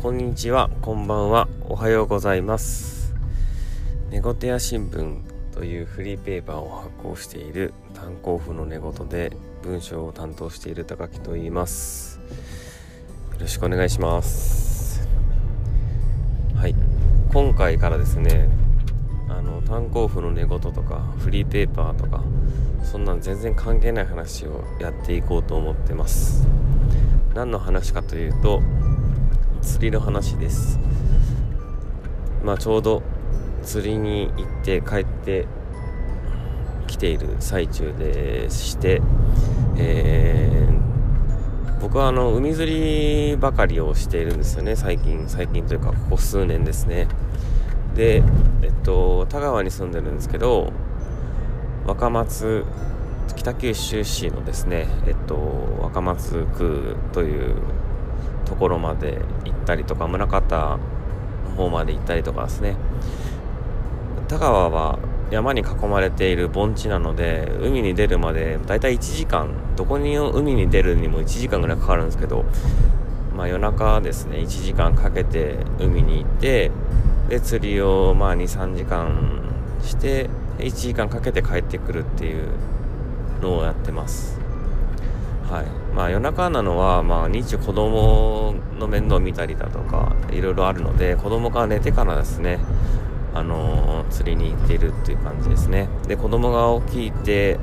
こんにちは、こんばんは、おはようございます。寝言や新聞というフリーペーパーを発行している炭鉱夫の寝言で文章を担当している高木と言います。よろしくお願いします。はい、今回からですね、あの炭鉱夫の寝言とかフリーペーパーとかそんなん全然関係ない話をやっていこうと思ってます。何の話かというと釣りの話です。まあちょうど釣りに行って帰ってきている最中でして、えー僕はあの海釣りばかりをしているんですよね最近。最近というかここ数年ですね。でえっと田川に住んでるんですけど若松北九州市のですねえっと若松区というところまで行ったりとか宗像の方まで行ったりとかですね。田川は山に囲まれている盆地なので海に出るまでだいたい1時間どこに海に出るにも1時間ぐらいかかるんですけどまあ夜中ですね1時間かけて海に行ってで釣りをまあ23時間して1時間かけて帰ってくるっていうのをやってます。はい。まあ夜中なのはまあ日中子供の面倒を見たりだとかいろいろあるので子供が寝てからですねあのー釣りに行っているっていう感じですね。で子供が起きて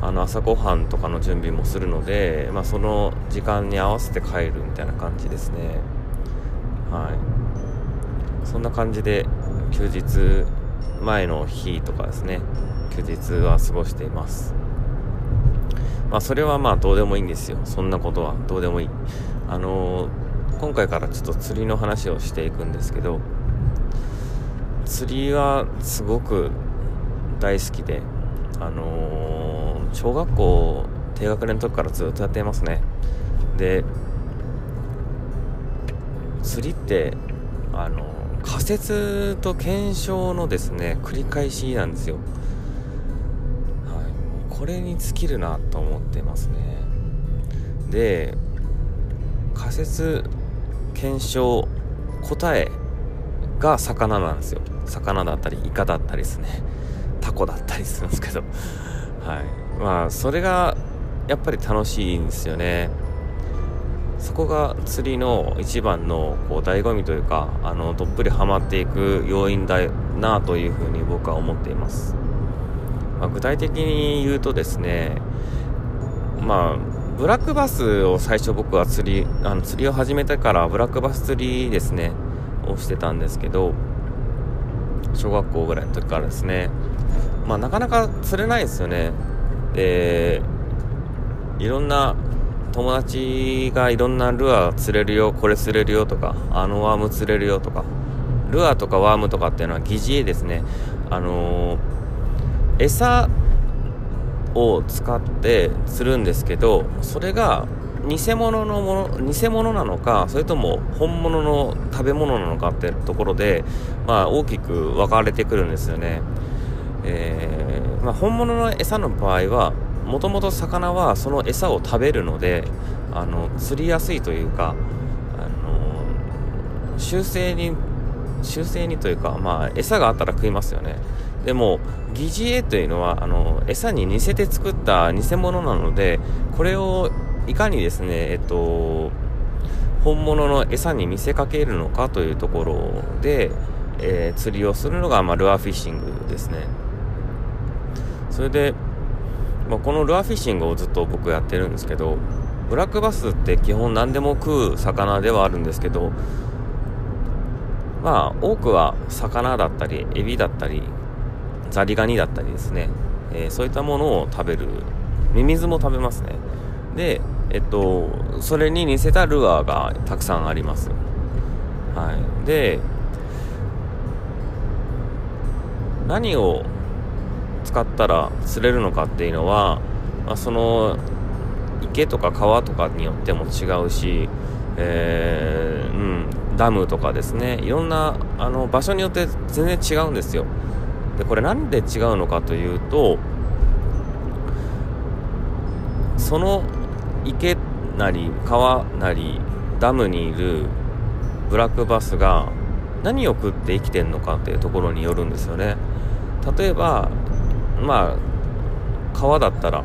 あの朝ごはんとかの準備もするので、まあ、その時間に合わせて帰るみたいな感じですね。はい。そんな感じで休日前の日とかですね休日は過ごしています。まあそれはまあどうでもいいんですよ。そんなことは。どうでもいい。あのー今回からちょっと釣りの話をしていくんですけど釣りはすごく大好きであのー小学校低学年の時からずっとやっていますね。で釣りってあの仮説と検証のですね繰り返しなんですよ。これに尽きるなと思ってますね。で仮説検証答えが魚なんですよ。魚だったりイカだったりですね。タコだったりするんですけど。はい。まあそれがやっぱり楽しいんですよね。そこが釣りの一番のこう醍醐味というかあのどっぷりハマっていく要因だなというふうに僕は思っています、まあ、具体的に言うとですねまあブラックバスを最初僕は釣りあの釣りを始めてからブラックバス釣りですねをしてたんですけど小学校ぐらいの時からですね。まあなかなか釣れないですよね。でいろんな友達がいろんなルアー釣れるよこれ釣れるよとかあのワーム釣れるよとかルアーとかワームとかっていうのは疑似餌ですね。あのー、餌を使って釣るんですけどそれが偽物のもの偽物なのかそれとも本物の食べ物なのかってところで、まあ、大きく分かれてくるんですよね、えーまあ、本物の餌の場合はもともと魚はその餌を食べるのであの釣りやすいというかあの修正に修正にというか、まあ、餌があったら食いますよね。でも疑似餌というのはあの餌に似せて作った偽物なのでこれをいかにですねえっと本物の餌に見せかけるのかというところで、えー、釣りをするのが、まあ、ルアーフィッシングですね。それで、まあ、このルアーフィッシングをずっと僕やってるんですけどブラックバスって基本何でも食う魚ではあるんですけどまあ多くは魚だったりエビだったりザリガニだったりですね、えー、そういったものを食べる。ミミズも食べますね。でえっとそれに似せたルアーがたくさんあります。はい。で何を使ったら釣れるのかっていうのは、まあ、その池とか川とかによっても違うし、えー、うん、ダムとかですね。いろんなあの場所によって全然違うんですよ。でこれなんで違うのかというとその池なり川なりダムにいるブラックバスが何を食って生きてんのかっていうところによるんですよね。例えばまあ川だったら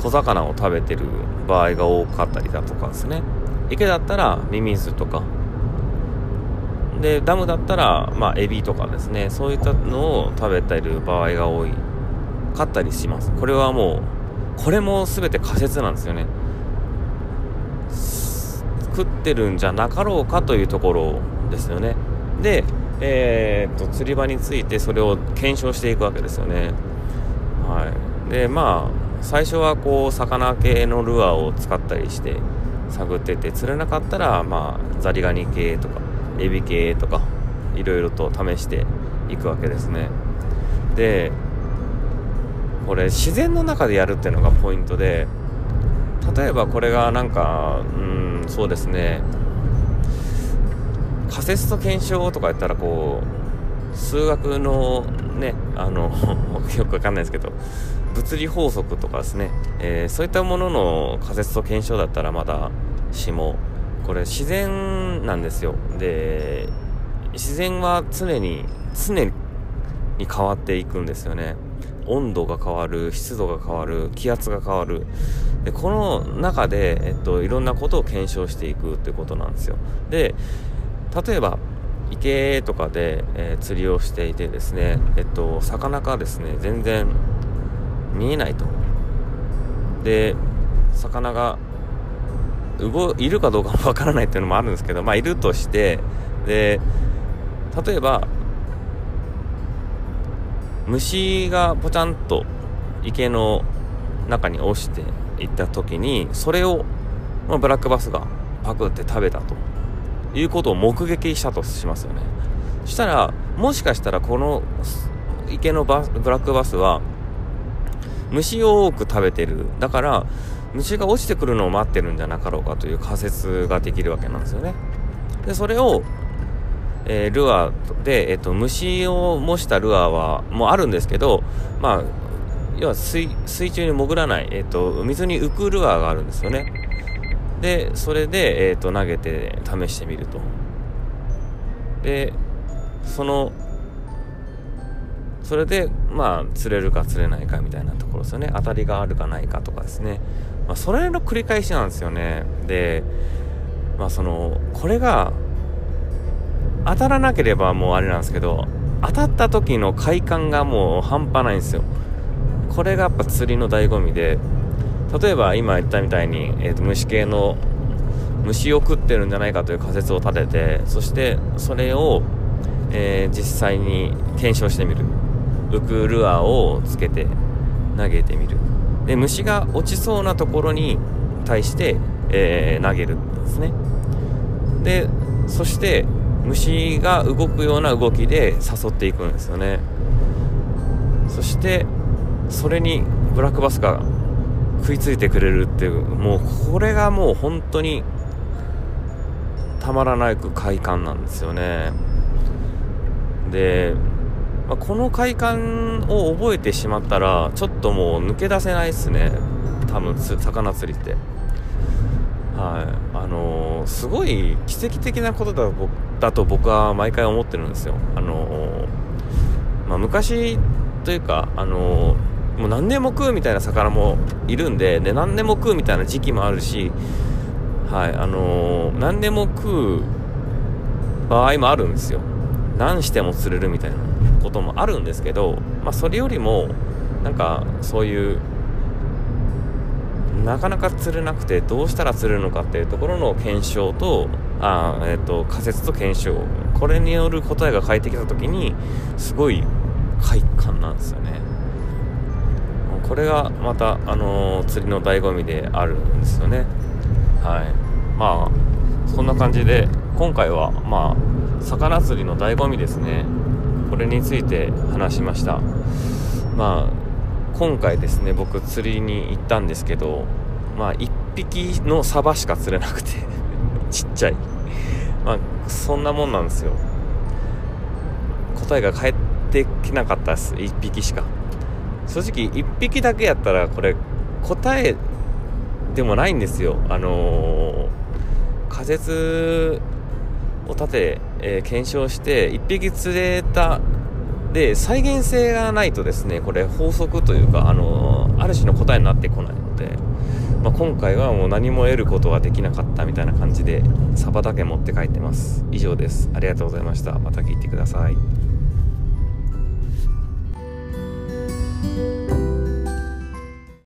小魚を食べてる場合が多かったりだとかですね。池だったらミミズとかでダムだったらまあエビとかですねそういったのを食べてる場合が多いかったりします。これはもうこれも全て仮説なんですよね。食ってるんじゃなかろうかというところですよね。で、えー、っと釣り場についてそれを検証していくわけですよね。はい。でまあ最初はこう魚系のルアーを使ったりして探ってて釣れなかったらまあザリガニ系とかエビ系とかいろいろと試していくわけですね。でこれ自然の中でやるっていうのがポイントで例えばこれがなんかうんそうですね。仮説と検証とかやったらこう数学のねあの よくわかんないですけど物理法則とかですね、えー、そういったものの仮説と検証だったらまだしもこれ自然なんですよ。で自然は常に常に変わっていくんですよね。温度が変わる湿度が変わる気圧が変わる。でこの中で、えっと、いろんなことを検証していくってことなんですよ。で例えば池とかで、えー、釣りをしていてですねえっと魚がですね全然見えないと。で魚が動いるかどうかもわからないっていうのもあるんですけどまあいるとしてで例えば虫がぽちゃんと池の中に落ちていった時にそれを、まあ、ブラックバスがパクって食べたということを目撃したとしますよね。したらもしかしたらこの池のバブラックバスは虫を多く食べてる。だから虫が落ちてくるのを待ってるんじゃなかろうかという仮説ができるわけなんですよねでそれをえー、ルアーで、え、ー、と、虫を模したルアーは、もうあるんですけど、まあ、要は水、中に潜らない、え、ー、と、水に浮くルアーがあるんですよね。で、それで、えっ、と、投げて試してみると。で、その、それで、まあ、釣れるか釣れないかみたいなところですよね。当たりがあるかないかとかですね。まあ、それの繰り返しなんですよね。で、まあ、その、これが、当たらなければもうあれなんですけど当たった時の快感がもう半端ないんですよ。これがやっぱ釣りの醍醐味で例えば今言ったみたいに、えーと、虫系の虫を食ってるんじゃないかという仮説を立ててそしてそれを、えー、実際に検証してみる。浮くルアーをつけて投げてみる。で虫が落ちそうなところに対して、えー、投げるんですね。でそして虫が動くような動きで誘っていくんですよね。そしてそれにブラックバスが食いついてくれるっていうもうこれがもう本当にたまらないく快感なんですよね。で、まあ、この快感を覚えてしまったらちょっともう抜け出せないですね。多分魚釣りって。はい。あのー、すごい奇跡的なことだだと僕は毎回思ってるんですよ。あのー、まあ、昔というかあのー、もう何年も食うみたいな魚もいるんでで何年も食うみたいな時期もあるしはい。あの何年も食う場合もあるんですよ。何しても釣れるみたいな。こともあるんですけど、まあ、それよりもなんかそういうなかなか釣れなくてどうしたら釣れるのかっていうところの検証とあ、えーと、仮説と検証。これによる答えが返ってきた時にすごい快感なんですよね。これがまた、あのー、釣りの醍醐味であるんですよね。はい。まあそんな感じで今回はまあ魚釣りの醍醐味ですね。これについて話しました。まあ今回ですね僕釣りに行ったんですけどまあ1匹のサバしか釣れなくて ちっちゃい。まあそんなもんなんですよ。答えが返ってきなかったです1匹しか。正直1匹だけやったらこれ答えでもないんですよ。あのー、仮説を立て、えー、検証して1匹釣れたで再現性がないとですねこれ法則というかあのある種の答えになってこないので、まあ、今回はもう何も得ることはできなかったみたいな感じでサバだけ持って帰ってます。以上です。ありがとうございました。また聞いてください。